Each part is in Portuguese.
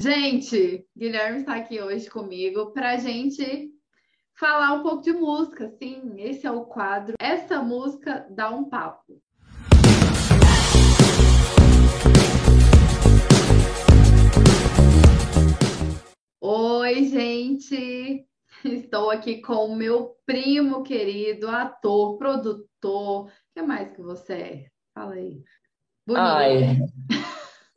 Gente, Guilherme está aqui hoje comigo para gente falar um pouco de música. Sim, esse é o quadro. Essa música dá um papo. Oi, gente! Estou aqui com o meu primo querido, ator, produtor. O que mais que você é? Fala aí. Bonito. Ai,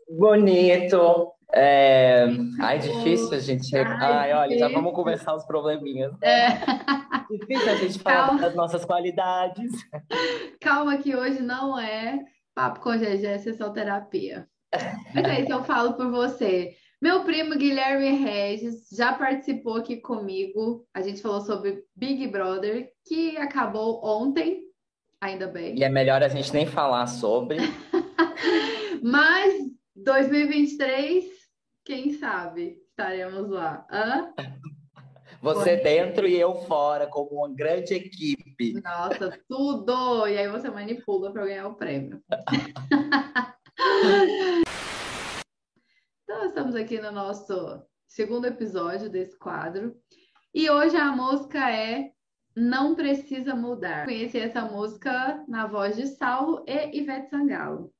bonito. É... Ai, difícil a gente. Ai, Ai olha, já vamos começar os probleminhas. É. Difícil a gente falar Calma. das nossas qualidades. Calma, que hoje não é papo com GG, é sessão terapia. Mas é isso, eu falo por você. Meu primo Guilherme Regis já participou aqui comigo. A gente falou sobre Big Brother, que acabou ontem, ainda bem. E é melhor a gente nem falar sobre. Mas 2023, quem sabe estaremos lá. Hã? Você dentro e eu fora, como uma grande equipe. Nossa, tudo! E aí você manipula para ganhar o prêmio. então, estamos aqui no nosso segundo episódio desse quadro. E hoje a música é Não Precisa Mudar. Conheci essa música na voz de Saulo e Ivete Sangalo.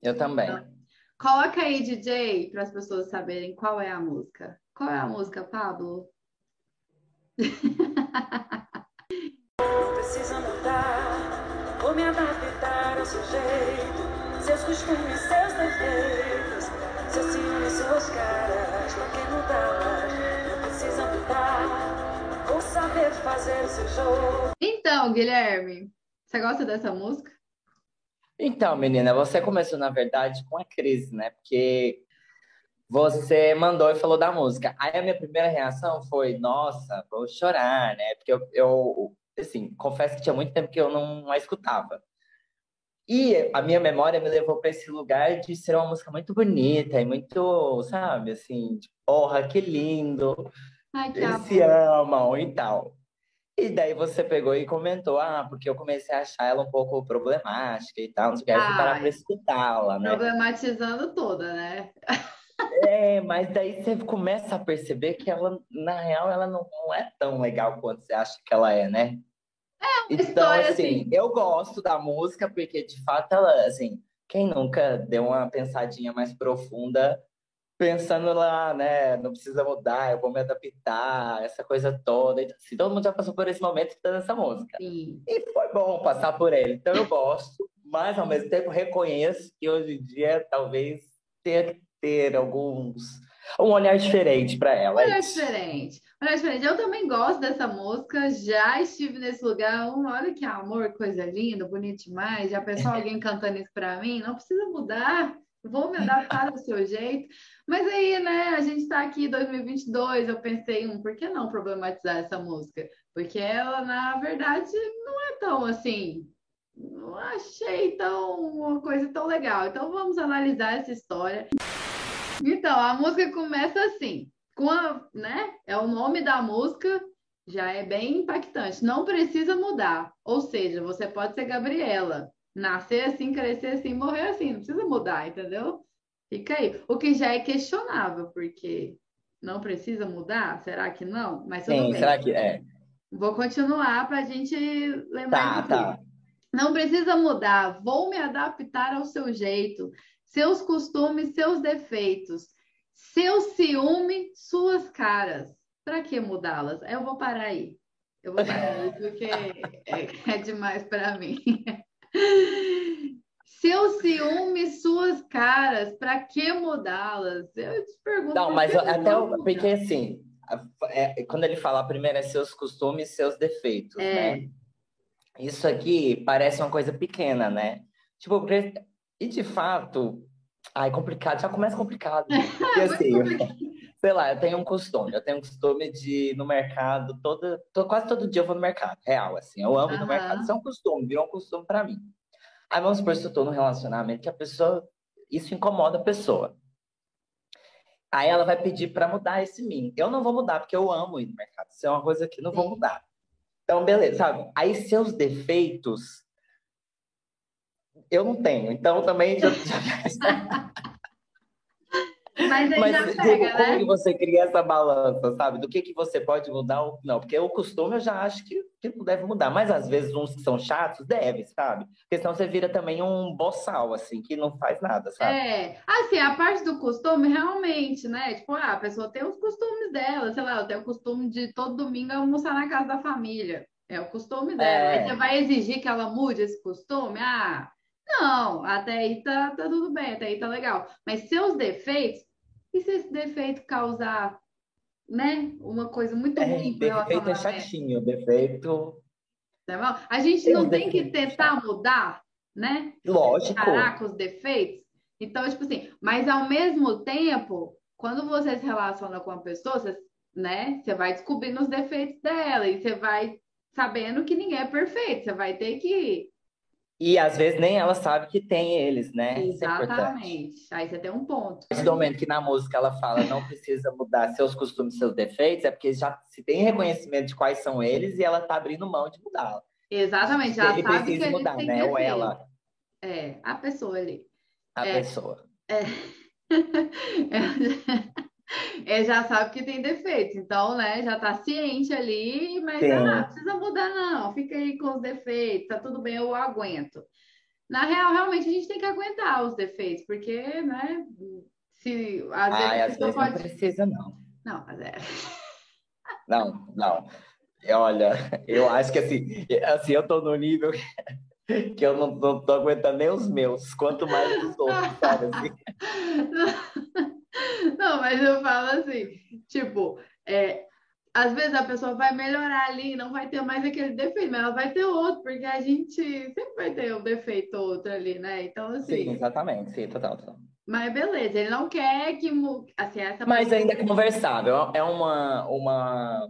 Eu também. Coloca aí, DJ, para as pessoas saberem qual é a música. Qual é a música, Pablo? Precisa mudar, ou me adaptar ao seu jeito, seus costumes, seus defeitos, seus ciúmes, suas caras, pra que mudar? Não precisa mudar, ou saber fazer o seu jogo. Então, Guilherme, você gosta dessa música? Então, menina, você começou, na verdade, com a crise, né? Porque você mandou e falou da música. Aí a minha primeira reação foi, nossa, vou chorar, né? Porque eu, eu assim, confesso que tinha muito tempo que eu não a escutava. E a minha memória me levou para esse lugar de ser uma música muito bonita e muito, sabe, assim, de, porra, que lindo. Ai, que Eles se amam e tal. E daí você pegou e comentou, ah, porque eu comecei a achar ela um pouco problemática e tal, não sei o que, aí fui parar pra escutá-la, né? Problematizando toda, né? É, mas daí você começa a perceber que ela, na real, ela não, não é tão legal quanto você acha que ela é, né? É uma então, história assim, assim. Eu gosto da música porque, de fato, ela, assim, quem nunca deu uma pensadinha mais profunda pensando lá, né? Não precisa mudar, eu vou me adaptar, essa coisa toda. Então, assim, todo mundo já passou por esse momento escutando essa música. Sim. E foi bom passar por ele. Então eu gosto, mas ao mesmo tempo reconheço que hoje em dia talvez tenha que ter alguns. Um olhar diferente para ela. Um olhar diferente. Um olhar diferente. Eu também gosto dessa música, já estive nesse lugar. olha que amor, coisa linda, bonito demais. Já pensou alguém cantando isso para mim? Não precisa mudar vou me adaptar do seu jeito. Mas aí, né, a gente está aqui em 2022, eu pensei, um, por que não problematizar essa música? Porque ela, na verdade, não é tão assim, não achei tão uma coisa tão legal. Então vamos analisar essa história. Então, a música começa assim, com a, né, é o nome da música, já é bem impactante. Não precisa mudar. Ou seja, você pode ser Gabriela, nascer assim, crescer assim, morrer assim, não precisa mudar, entendeu? Fica aí. O que já é questionável, porque não precisa mudar? Será que não? Mas Sim, bem. será que é? Vou continuar para a gente lembrar. Tá, tá. Não precisa mudar, vou me adaptar ao seu jeito, seus costumes, seus defeitos, seu ciúme, suas caras. Para que mudá-las? Eu vou parar aí. Eu vou parar aí porque é, é demais para mim. Seu ciúme, suas caras, para que mudá-las? Eu te pergunto. Não, mas até o, porque assim, é, quando ele fala primeiro é seus costumes, seus defeitos, é. né? Isso aqui parece uma coisa pequena, né? Tipo, e de fato, ai, complicado, já começa complicado. Porque assim, sei lá, eu tenho um costume, eu tenho um costume de ir no mercado todo, quase todo dia eu vou no mercado, real, assim, eu amo ir no mercado, isso é um costume, virou um costume para mim. Aí vamos supor, se eu tô num relacionamento que a pessoa, isso incomoda a pessoa. Aí ela vai pedir para mudar esse mim. Eu não vou mudar, porque eu amo ir no mercado. Isso é uma coisa que não vou mudar. Então, beleza, sabe? Aí seus defeitos eu não tenho. Então também já... Mas aí Mas já pega, como né? que você cria essa balança, sabe? Do que que você pode mudar ou não? Porque o costume eu já acho que, que não deve mudar. Mas às vezes uns que são chatos, deve, sabe? Porque senão você vira também um boçal, assim, que não faz nada, sabe? É, assim, a parte do costume, realmente, né? Tipo, ah, a pessoa tem os costumes dela, sei lá, eu tenho o costume de todo domingo almoçar na casa da família. É o costume dela. Aí É, você vai exigir que ela mude esse costume? Ah, não, até aí tá, tá tudo bem, até aí tá legal. Mas seus defeitos, e se esse defeito causar, né, uma coisa muito é, ruim pro defeito é relacionamento? chatinho, defeito. Tá bom? A gente não tem que tentar mudar, né? Lógico. parar com os defeitos. Então, tipo assim, mas ao mesmo tempo, quando você se relaciona com uma pessoa, você, né, você vai descobrindo os defeitos dela e você vai sabendo que ninguém é perfeito. Você vai ter que. E às vezes nem ela sabe que tem eles, né? É. Exatamente. Aí você tem um ponto. Do momento que na música ela fala não precisa mudar seus costumes, seus defeitos, é porque já se tem reconhecimento de quais são eles e ela tá abrindo mão de mudar. Exatamente, já Ele sabe que precisa ele mudar, tem né? Ou ela, É, a pessoa ali. a É. pessoa. Ele já sabe que tem defeitos, então, né, já tá ciente ali, mas Sim. ah, não precisa mudar, não, fica aí com os defeitos, tá tudo bem, eu aguento. Na real, realmente a gente tem que aguentar os defeitos, porque, né, se às vezes Ai, às vezes não pode. precisa, não. Não, mas é. Não, não. Olha, eu acho que assim, assim, eu tô no nível que eu não, não tô aguentando nem os meus, quanto mais os outros, sabe? Assim, Não, mas eu falo assim, tipo, é, às vezes a pessoa vai melhorar ali, não vai ter mais aquele defeito, mas ela vai ter outro, porque a gente sempre vai ter um defeito ou outro ali, né? Então, sim, assim, exatamente, sim, total, total. mas beleza, ele não quer que, assim, essa Mas ainda é conversável, é uma, uma,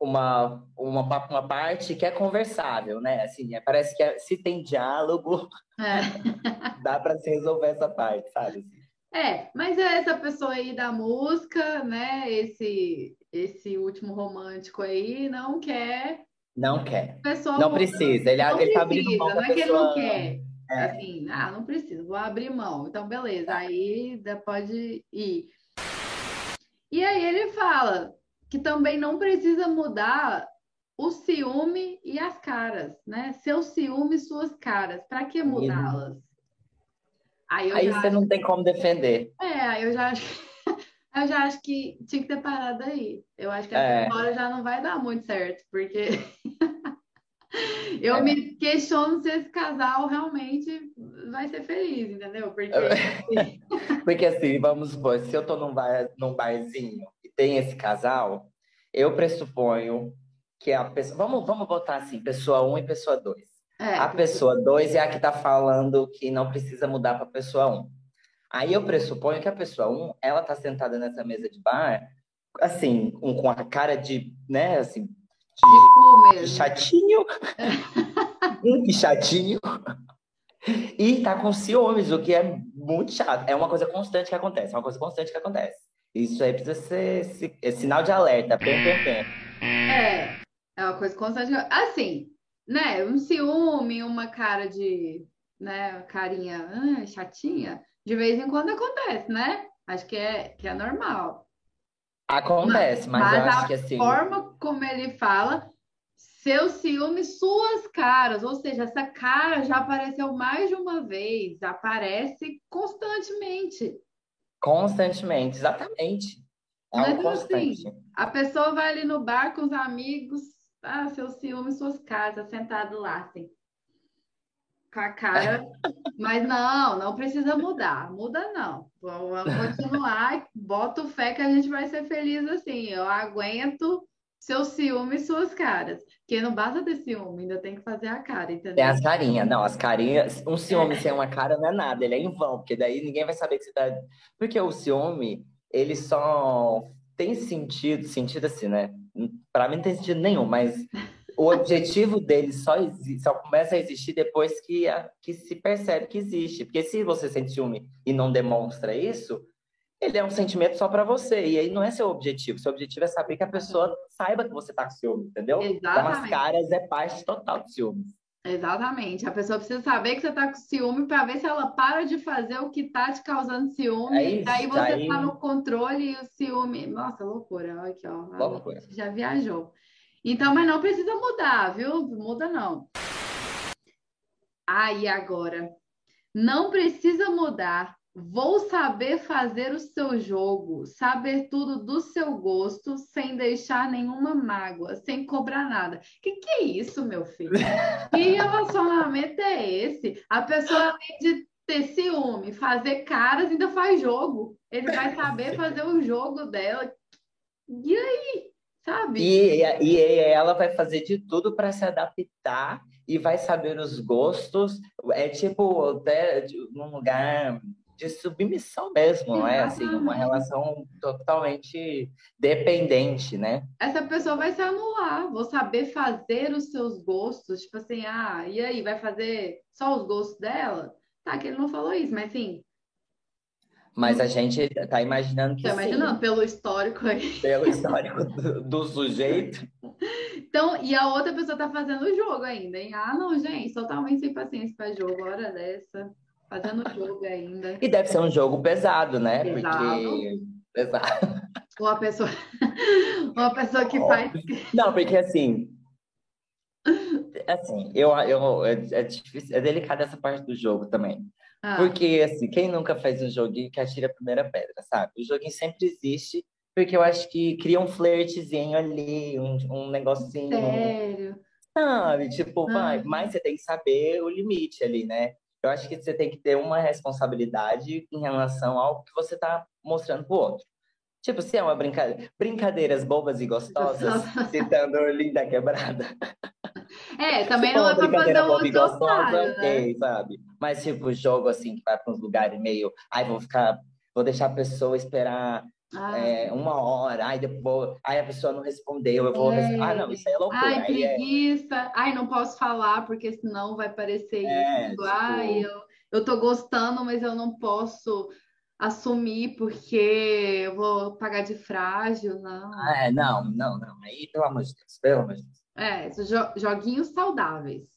uma, uma, uma parte que é conversável, né? Assim, é- parece que é- se tem diálogo, É. dá para se resolver essa parte, sabe? É, mas é essa pessoa aí da música, né? Esse, esse último romântico aí não quer Não quer. pessoa Não precisa. Ele, Não ele tá abrindo precisa, mão não é que ele não quer. É. Assim, ah, não preciso, vou abrir mão. Então, beleza, aí dá- pode ir. E aí ele fala que também não precisa mudar o ciúme e as caras, né? Seu ciúme e suas caras. Para que mudá-las? Aí Aí você não tem como defender. é, aí eu já acho, eu já acho que tinha que ter parado aí. Eu acho que É. essa hora já não vai dar muito certo, porque eu É. me questiono se esse casal realmente vai ser feliz, entendeu? Porque assim, Porque assim, vamos supor, se eu tô num, bar, num barzinho e tem esse casal, eu pressuponho que a pessoa. Vamos, vamos botar assim, pessoa 1 e pessoa 2. É, A pessoa 2 é a que tá falando que não precisa mudar para pessoa 1. Um. Aí eu pressuponho que a pessoa 1, um, ela tá sentada nessa mesa de bar, assim, um, com a cara de, né, assim, de, de chatinho, que chatinho, e tá com ciúmes, o que é muito chato. É uma coisa constante que acontece, é uma coisa constante que acontece. Isso aí precisa ser, se- é sinal de alerta, pem, pem, pem. É, é uma coisa constante. Assim, né? Um ciúme, uma cara de, né? Carinha ah, chatinha, de vez em quando acontece, né? Acho que é, que é normal. Acontece, mas, eu Mas acho a que assim, forma como ele fala, seu ciúme, suas caras, ou seja, essa cara já apareceu mais de uma vez, aparece constantemente. constantemente, exatamente. É tipo assim, constante. A pessoa vai ali no bar com os amigos, ah, seu ciúme, suas caras, sentado lá, assim, com a cara. Mas não, não precisa mudar, muda não. Vamos continuar, boto fé que a gente vai ser feliz assim. Eu aguento seu ciúme e suas caras. Porque não basta ter ciúme, ainda tem que fazer a cara, Tem entendeu? as carinhas, não, as carinhas. Um ciúme sem uma cara não é nada, ele é em vão, porque daí ninguém vai saber que você tá. Porque o ciúme, ele só tem sentido, sentido assim, né? Pra mim não tem sentido nenhum, mas o objetivo dele só, só começa a existir depois que, a- que se percebe que existe. Porque se você sente ciúme e não demonstra isso, ele é um sentimento só pra você. E aí não é seu objetivo. Seu objetivo é saber que a pessoa saiba que você tá com ciúme, entendeu? Então as Exatamente. caras é parte total de ciúme. Exatamente. A pessoa precisa saber que você tá com ciúme para ver se ela para de fazer o que tá te causando ciúme. É isso, Daí você aí... tá no controle e o ciúme. Nossa, loucura. Olha aqui, ó. Loucura. Já viajou. Então, mas não precisa mudar, viu? Muda não. Aí ah, agora, não precisa mudar. Vou saber fazer o seu jogo, saber tudo do seu gosto, sem deixar nenhuma mágoa, sem cobrar nada. Que que é isso, meu filho? Que relacionamento é esse? A pessoa, além de ter ciúme, fazer caras, ainda faz jogo. Ele vai saber fazer o jogo dela. E aí? Sabe? E, e ela vai fazer de tudo para se adaptar e vai saber os gostos. É tipo, até num lugar de submissão mesmo, não é? Assim, uma relação totalmente dependente, né? Essa pessoa vai se anular, vou saber fazer os seus gostos, tipo assim, ah, e aí, vai fazer só os gostos dela? Tá, que ele não falou isso, mas assim, mas a gente tá imaginando que. Tá imaginando, sim. pelo histórico aí. Pelo histórico do, do, sujeito. Então, e a outra pessoa tá fazendo o jogo ainda, hein? Ah, não, gente, totalmente sem paciência para jogo, hora dessa. Fazendo jogo ainda. E deve ser um jogo pesado, né? Pesado. Porque. Pesado. Uma pessoa. Uma pessoa que faz. Não, porque assim. Assim, eu, eu, é, é, difícil, é delicada essa parte do jogo também. Ah. Porque, assim, quem nunca fez um joguinho que atira a primeira pedra, sabe? O joguinho sempre existe, porque eu acho que cria um flertezinho ali, um, um negocinho. Sério? Sabe? Tipo, ah. vai, mas você tem que saber o limite ali, né? Eu acho que você tem que ter uma responsabilidade em relação ao que você está mostrando pro outro. Tipo, se é uma brincadeira, brincadeiras bobas e gostosas, citando Linda Quebrada. É, também tipo, não é pra fazer o outro gostosa, né? ok, sabe? Mas tipo, jogo assim, que vai para uns lugares meio, ai, vou ficar, vou deixar a pessoa esperar ah. É, uma hora, aí depois, aí a pessoa não respondeu, eu vou. É. Ah, não, isso aí é loucura. Ai, é preguiça. É... Ai, não posso falar, porque senão vai parecer é, isso. Tipo... Ai, eu, eu tô gostando, mas eu não posso assumir porque eu vou pagar de frágil, não. Ah, é, não, não, não. Aí, pelo amor de Deus, pelo amor de Deus. É, jo joguinhos saudáveis.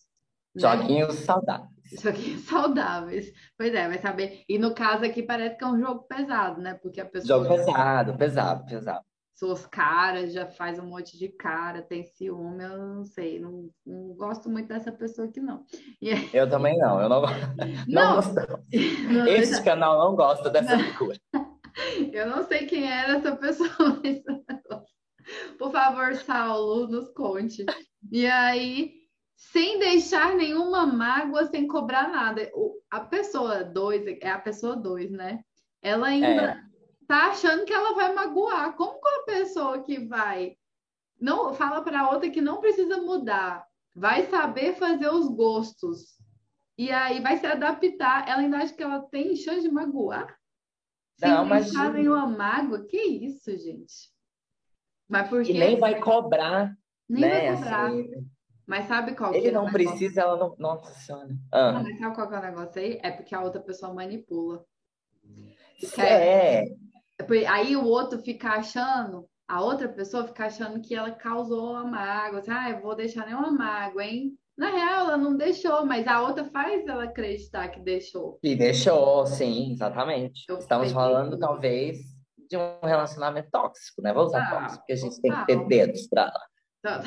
Né? Joguinhos saudáveis. Joguinhos saudáveis. Pois é, vai saber. E no caso aqui parece que é um jogo pesado, né? Porque a pessoa. Jogo pesado, pesado, pesado. Suas caras, já faz um monte de cara, tem ciúme, eu não sei, não, não gosto muito dessa pessoa aqui, não. Aí... Eu também não, eu não, não, não Esse canal não gosta dessa figura. Eu não sei quem era essa pessoa, mas... Por favor, Saulo, nos conte. E aí, sem deixar nenhuma mágoa, sem cobrar nada. a pessoa 2, é a pessoa 2, né? Ela ainda é. tá achando que ela vai magoar. Como com a pessoa que vai não fala para outra que não precisa mudar, vai saber fazer os gostos. E aí vai se adaptar. Ela ainda acha que ela tem chance de magoar? Sem não, deixar nenhuma mágoa? Que isso, gente? Mas porque... E nem vai cobrar. Nem né? vai cobrar. Assim... Mas sabe qual Ele é não precisa, ela não. Nossa Senhora. Ah. Não, mas sabe qual é o negócio aí? É porque a outra pessoa manipula. É. é. Aí o outro fica achando, a outra pessoa fica achando que ela causou a mágoa. Assim, ah, eu vou deixar nenhuma mágoa, hein? Na real, ela não deixou, mas a outra faz ela acreditar que deixou. E deixou, sim, exatamente. Eu Estamos falando, talvez, de um relacionamento tóxico, né? Vou usar ah, tóxico, porque a gente tem que ter dedos para lá. Tá.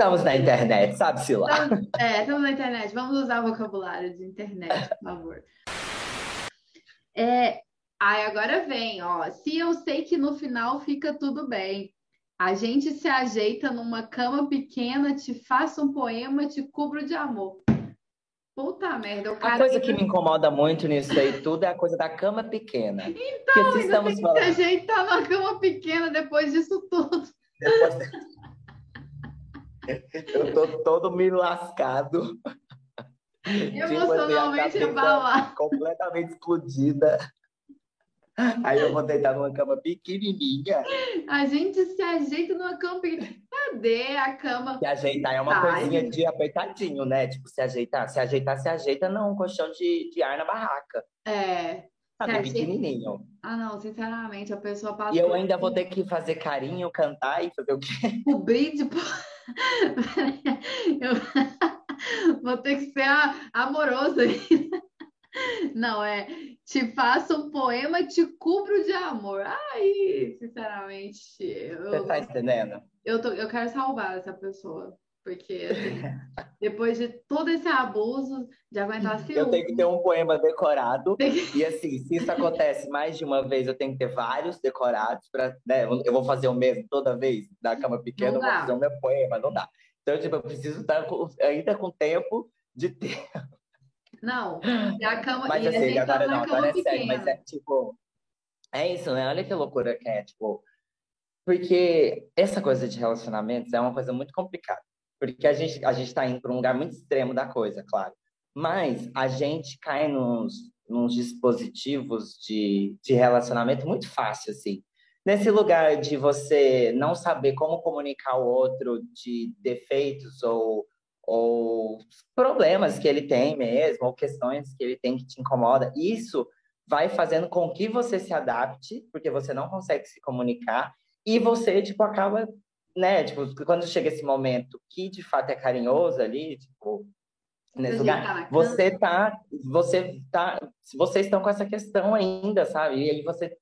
Estamos na internet, sabe-se lá. Estamos, é, estamos na internet. Vamos usar o vocabulário de internet, por favor. É, aí agora vem, ó. Se eu sei que no final fica tudo bem, a gente se ajeita numa cama pequena, te faço um poema, te cubro de amor. Puta merda, o cara. A coisa que me incomoda muito nisso aí tudo é a coisa da cama pequena. Então, se estamos tem falando... que se ajeitar numa cama pequena depois disso tudo. Depois... Eu tô todo me lascado. Emocionalmente tipo, assim, Completamente explodida. Aí eu vou deitar numa cama pequenininha. A gente se ajeita numa cama pequenininha. Cadê a cama? Se ajeitar é uma Ai. coisinha de apertadinho, né? Tipo, se ajeitar, se ajeitar, se ajeita, não, um colchão de, de ar na barraca. É. Sabe, é, pequenininho. Ah, não, sinceramente, a pessoa passa. E eu ainda vou ter que fazer carinho, cantar e fazer o quê? O brinde. eu... Vou ter que ser amoroso. Não, é te faço um poema, te cubro de amor. Ai, sinceramente. Eu, Você tá entendendo? Eu, tô, eu quero salvar essa pessoa. Porque, assim, depois de todo esse abuso, de aguentar ciúme... Eu tenho que ter um poema decorado. E, assim, se isso acontece mais de uma vez, eu tenho que ter vários decorados. Pra, né? Eu vou fazer o mesmo toda vez, da cama pequena, eu vou fazer o meu poema. Não dá. Então, tipo, eu preciso estar com, ainda com tempo de ter... Não, e a cama... Mas, assim, agora não, agora é sério. Mas é, tipo... É isso, né? Olha que loucura que é, tipo... Porque essa coisa de relacionamentos é uma coisa muito complicada porque a gente a está indo para um lugar muito extremo da coisa, claro. Mas a gente cai nos, nos dispositivos de, de relacionamento muito fácil, assim. Nesse lugar de você não saber como comunicar o outro de defeitos ou, ou problemas que ele tem mesmo, ou questões que ele tem que te incomoda, isso vai fazendo com que você se adapte, porque você não consegue se comunicar, e você, tipo, acaba né, tipo, quando chega esse momento que de fato é carinhoso ali, tipo, nesse lugar, você tá, você tá, vocês estão com essa questão ainda, sabe? E aí você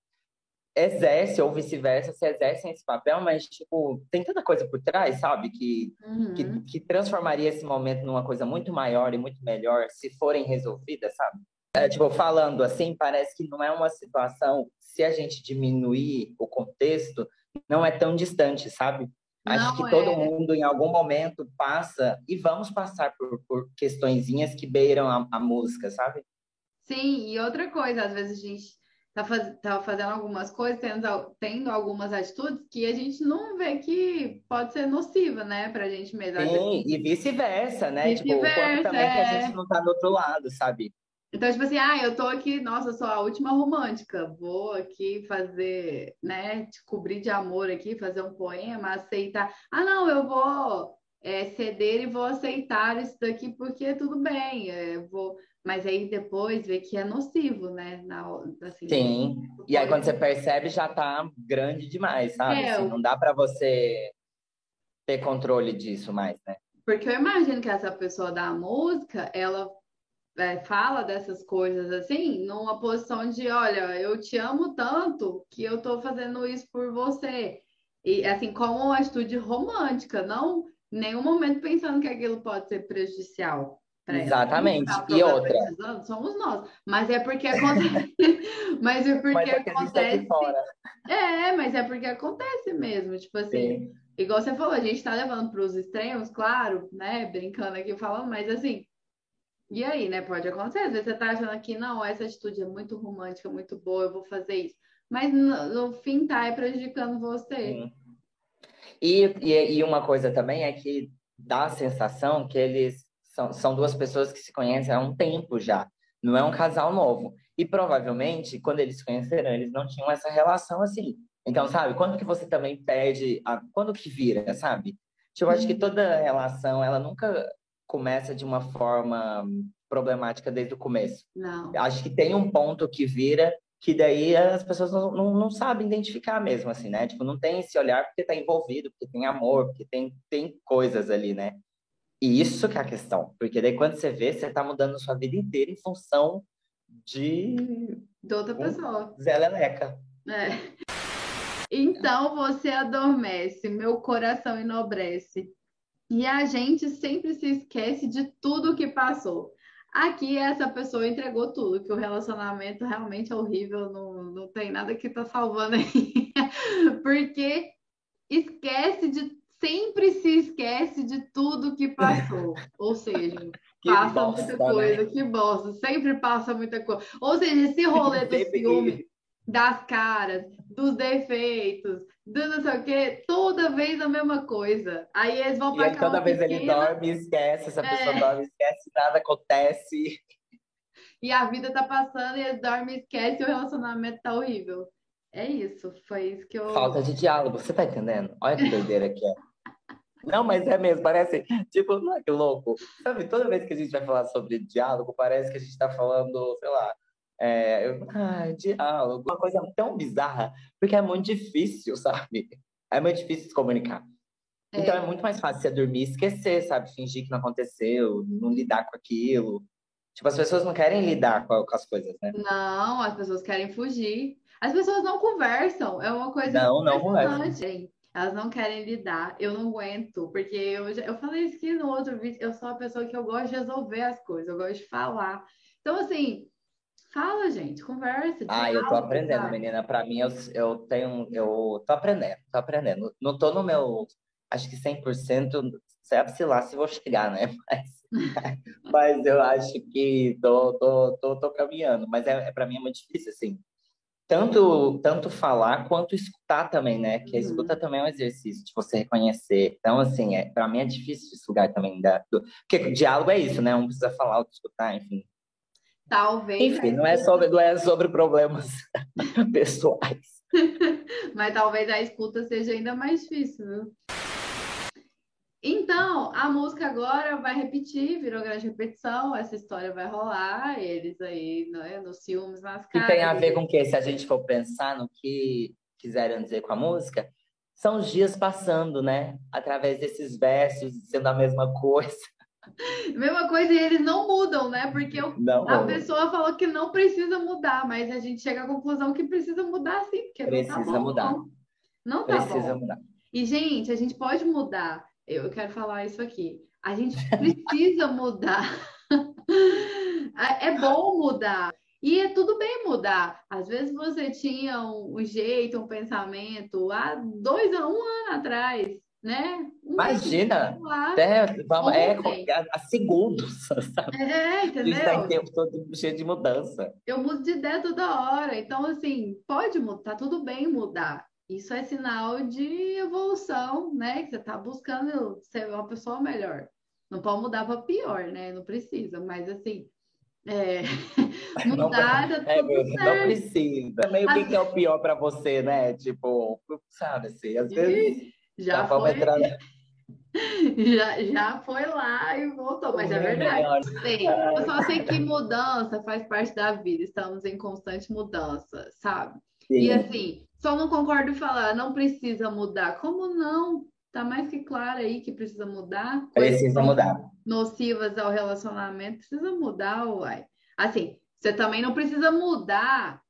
exerce ou vice-versa, se exercem esse papel, mas tipo, tem tanta coisa por trás, sabe? Que, uhum. que, que transformaria esse momento numa coisa muito maior e muito melhor se forem resolvidas, sabe? É, tipo, falando assim, parece que não é uma situação, se a gente diminuir o contexto, não é tão distante, sabe? Acho que todo é. mundo, em algum momento, passa e vamos passar por, por questõezinhas que beiram a, a, música, sabe? Sim, e outra coisa, às vezes a gente tá, faz, tá fazendo algumas coisas, tendo, tendo algumas atitudes que a gente não vê que pode ser nociva, né, pra gente mesmo. Sim, e vice-versa, né? Vice tipo, o quanto também é... que a é. gente não tá do outro lado, sabe? Então, tipo assim, ah, eu tô aqui, nossa, sou a última romântica, vou aqui fazer, né, te cobrir de amor aqui, fazer um poema, aceitar. Ah, não, eu vou é, ceder e vou aceitar isso daqui porque tudo bem, é, vou. Mas aí depois ver que é nocivo, né? Na, assim, Sim. E aí quando você percebe já tá grande demais, sabe? É, assim, não dá para você ter controle disso mais, né? Porque eu imagino que essa pessoa da música, ela é, fala dessas coisas assim, numa posição de, olha, eu te amo tanto que eu tô fazendo isso por você. E assim, como uma atitude romântica, não em nenhum momento pensando que aquilo pode ser prejudicial. Exatamente. E outra. Somos nós. Mas é porque acontece. mas é porque mas é tá acontece. É, mas é porque acontece mesmo. Tipo assim, Sim. igual você falou, a gente tá levando para os extremos, claro, né? Brincando aqui falando, mas assim, e aí, né? Pode acontecer. Às vezes você tá achando que não, essa atitude é muito romântica, muito boa, eu vou fazer isso. Mas no, no fim tá é prejudicando você. E, e, e, uma coisa também é que dá a sensação que eles são, são duas pessoas que se conhecem há um tempo já. Não é um casal novo. E provavelmente, quando eles se conheceram, eles não tinham essa relação assim. Então, sabe, quando que você também perde, a... quando que vira, sabe? Tipo, eu acho que uhum. toda relação, ela nunca começa de uma forma problemática desde o começo. Não. Acho que tem um ponto que vira que daí as pessoas não, não, não, sabem identificar mesmo, assim, né? Tipo, não tem esse olhar porque tá envolvido, porque tem amor, porque tem, tem coisas ali, né? E isso que é a questão. Porque daí quando você vê, você tá mudando sua vida inteira em função de... De outra pessoa. Zé Leleca. É. Então você adormece, meu coração enobrece. E a gente sempre se esquece de tudo que passou. Aqui essa pessoa entregou tudo, que o relacionamento realmente é horrível, não, não tem nada que tá salvando aí. Porque esquece de sempre se esquece de tudo que passou. Ou seja, que passa bosta, muita coisa, né? que bosta, sempre passa muita coisa. Ou seja, esse rolê do ciúme das caras, dos defeitos, do não sei o quê, toda vez a mesma coisa. Aí eles vão para Toda vez pequena, ele dorme, esquece, essa pessoa é... dorme, esquece, nada acontece. E a vida tá passando e eles dormem, esquece e o relacionamento tá horrível. É isso, foi isso que eu. Falta de diálogo, você tá entendendo? Olha que doideira que é. Não, mas é mesmo, parece, tipo, não é que louco. Sabe, toda vez que a gente vai falar sobre diálogo, parece que a gente tá falando, sei lá, é, eu, ah, diálogo, uma coisa tão bizarra, porque é muito difícil, sabe? É muito difícil se comunicar. É. Então é muito mais fácil você dormir e esquecer, sabe? Fingir que não aconteceu, não lidar com aquilo. Tipo, as pessoas não querem lidar com, as coisas, né? Não, as pessoas querem fugir. As pessoas não conversam. É uma coisa não, não conversam. Elas não querem lidar. Eu não aguento, porque eu, já, eu falei isso aqui no outro vídeo. Eu sou uma pessoa que eu gosto de resolver as coisas, eu gosto de falar. Então, assim, fala, gente, conversa. Ah, eu tô aprendendo, sabe? menina. Pra mim, eu, eu tenho. Eu tô aprendendo, tô aprendendo. Não tô no meu. Acho que 100%, sabe-se lá se vou chegar, né? Mas, mas eu acho que tô, tô, tô, tô caminhando. Mas é, é, pra mim é muito difícil, assim tanto, tanto falar quanto escutar também, né? Que a escuta uhum. também é um exercício de você reconhecer. Então, assim, é, para mim é difícil esse lugar também. Da, do, porque o diálogo é isso, né? Um precisa falar, outro escutar, enfim. Talvez. Enfim, não é sobre, não é sobre problemas pessoais. Mas talvez a escuta seja ainda mais difícil, viu? Então, a música agora vai repetir, virou grande repetição, essa história vai rolar, eles aí, né, nos ciúmes, nas caras. E tem a ver com o que? Se a gente for pensar no que quiseram dizer com a música, são os dias passando, né? Através desses versos, sendo a mesma coisa. Mesma coisa, e eles não mudam, né? Porque eu, a pessoa falou que não precisa mudar, mas a gente chega à conclusão que precisa mudar sim, porque precisa não tá bom, mudar. Não, não tá precisa bom. mudar. E, gente, a gente pode mudar eu quero falar isso aqui. A gente precisa mudar. é bom mudar. E é tudo bem mudar. Às vezes você tinha um, jeito, um pensamento há dois um ano atrás, né? Um Imagina! É, vamos, é, há segundos, sabe? É, entendeu? A gente tá em tempo todo cheio de mudança. Eu mudo de ideia toda hora. Então, assim, pode mudar, tá tudo bem mudar. Isso é sinal de evolução, né? Que você está buscando ser uma pessoa melhor. Não pode mudar para pior, né? Não precisa, mas assim, é... mudar não, é, tudo certo. Não precisa. Também o que, é o pior para você, né? Tipo, sabe assim, às vezes. Já foi. Entrar... já, já foi lá e voltou, mas é verdade. Sim, eu só sei que mudança faz parte da vida, estamos em constante mudança, sabe? Sim. E assim, só não concordo em falar, não precisa mudar. Como não? Tá mais que claro aí que precisa mudar. Precisa mudar. Nocivas ao relacionamento, precisa mudar, uai. Assim, você também não precisa mudar.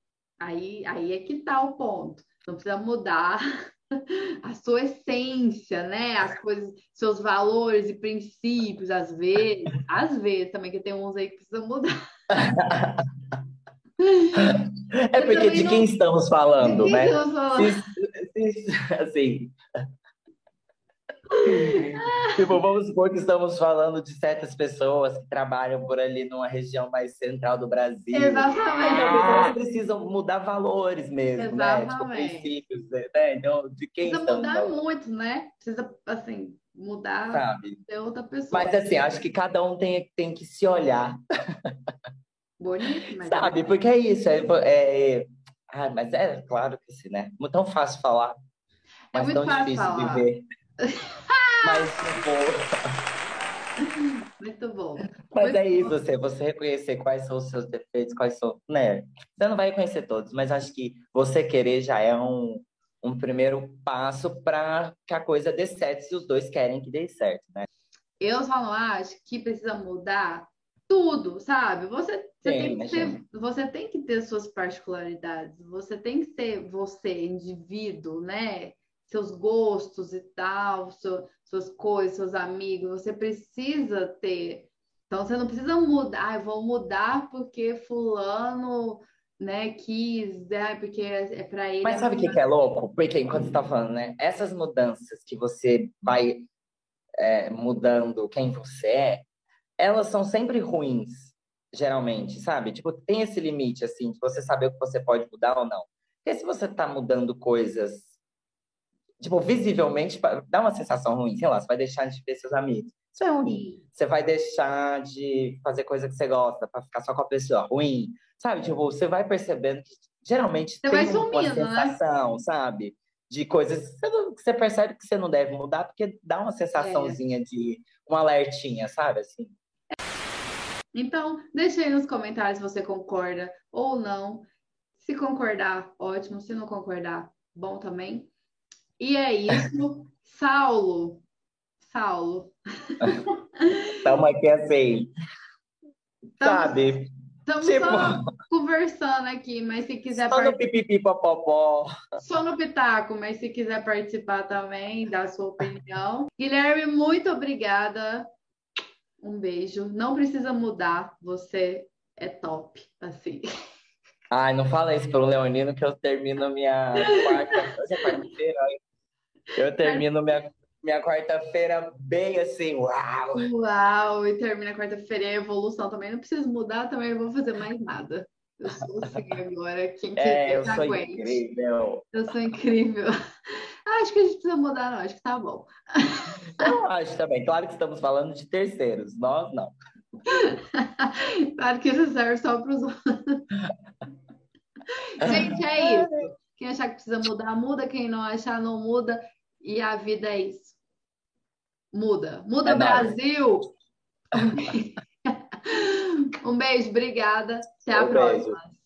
Aí, aí é que tá o ponto. Não precisa mudar a sua essência, né? As coisas, seus valores e princípios, às vezes, às vezes também que tem uns aí que precisa mudar. É porque de quem não... estamos falando, quem né? Estamos falando? Se, se, assim. Tipo, vamos supor que estamos falando de certas pessoas que trabalham por ali numa região mais central do Brasil. Exatamente. Então, pessoas precisam mudar valores mesmo, Exatamente. né? Tipo, princípios, né? Então, de quem Precisa mudar falando? muito, né? Precisa, assim, mudar Sabe? ser outra pessoa. Mas, assim, acho que cada um tem, tem que se olhar. Bonito, mas. Sabe, porque é isso. É, é... Ah, mas é claro que sim, né? É tão fácil falar, é mas é tão difícil falar. viver. Mas. Muito bom. Mas muito é isso, você, você reconhecer quais são os seus defeitos, quais são. Né? Você não vai reconhecer todos, mas acho que você querer já é um, um primeiro passo para que a coisa dê certo se os dois querem que dê certo, né? Eu só não acho que precisa mudar tudo, sabe? Você, você, Sim, tem que ter, você tem que ter suas particularidades, você tem que ser você, indivíduo, né? Seus gostos e tal, seu, suas coisas, seus amigos, você precisa ter. Então você não precisa mudar, ah, vou mudar porque fulano né, quis, é, porque é, é para ele. Mas é sabe o que, que, é louco? Porque enquanto você tá falando, né? Essas mudanças que você vai é, mudando quem você é, elas são sempre ruins, geralmente, sabe? Tipo, tem esse limite, assim, de você saber o que você pode mudar ou não. Porque se você tá mudando coisas, tipo, visivelmente, dá uma sensação ruim, sei lá, você vai deixar de ver seus amigos. Isso é ruim. Você vai deixar de fazer coisa que você gosta para ficar só com a pessoa ruim, sabe? Tipo, você vai percebendo que geralmente você tem sumindo, uma né? sensação, né? sabe? De coisas que você percebe que você não deve mudar, porque dá uma sensaçãozinha é. de um alertinha, sabe? Assim. Então, deixe aí nos comentários se você concorda ou não. Se concordar, ótimo. Se não concordar, bom também. E é isso. Saulo, Saulo. Estamos aqui assim. Tamo, sabe? Estamos tipo... só conversando aqui, mas se quiser. Só no pipipi popopó. Só no pitaco, mas se quiser participar também, dar sua opinião. Guilherme, muito obrigada. Um beijo. Não precisa mudar, você é top, assim. Ai, não fala isso pro Leonino que eu termino minha quarta. Quarta-feira, eu termino minha, minha quarta-feira bem assim, uau! Uau! E termina quarta-feira e a evolução também. Não preciso mudar, também não vou fazer mais nada. Eu sou assim agora. Quem é, eu sou aguente. incrível. Eu sou incrível. Acho que a gente precisa mudar, não. Acho que tá bom. Eu acho também. Claro que estamos falando de terceiros. Nós não. claro que isso serve só para os outros. Gente, é isso. Quem achar que precisa mudar, muda. Quem não achar, não muda. E a vida é isso. Muda. Muda é Brasil! um beijo, obrigada. Até a próxima. Beijo.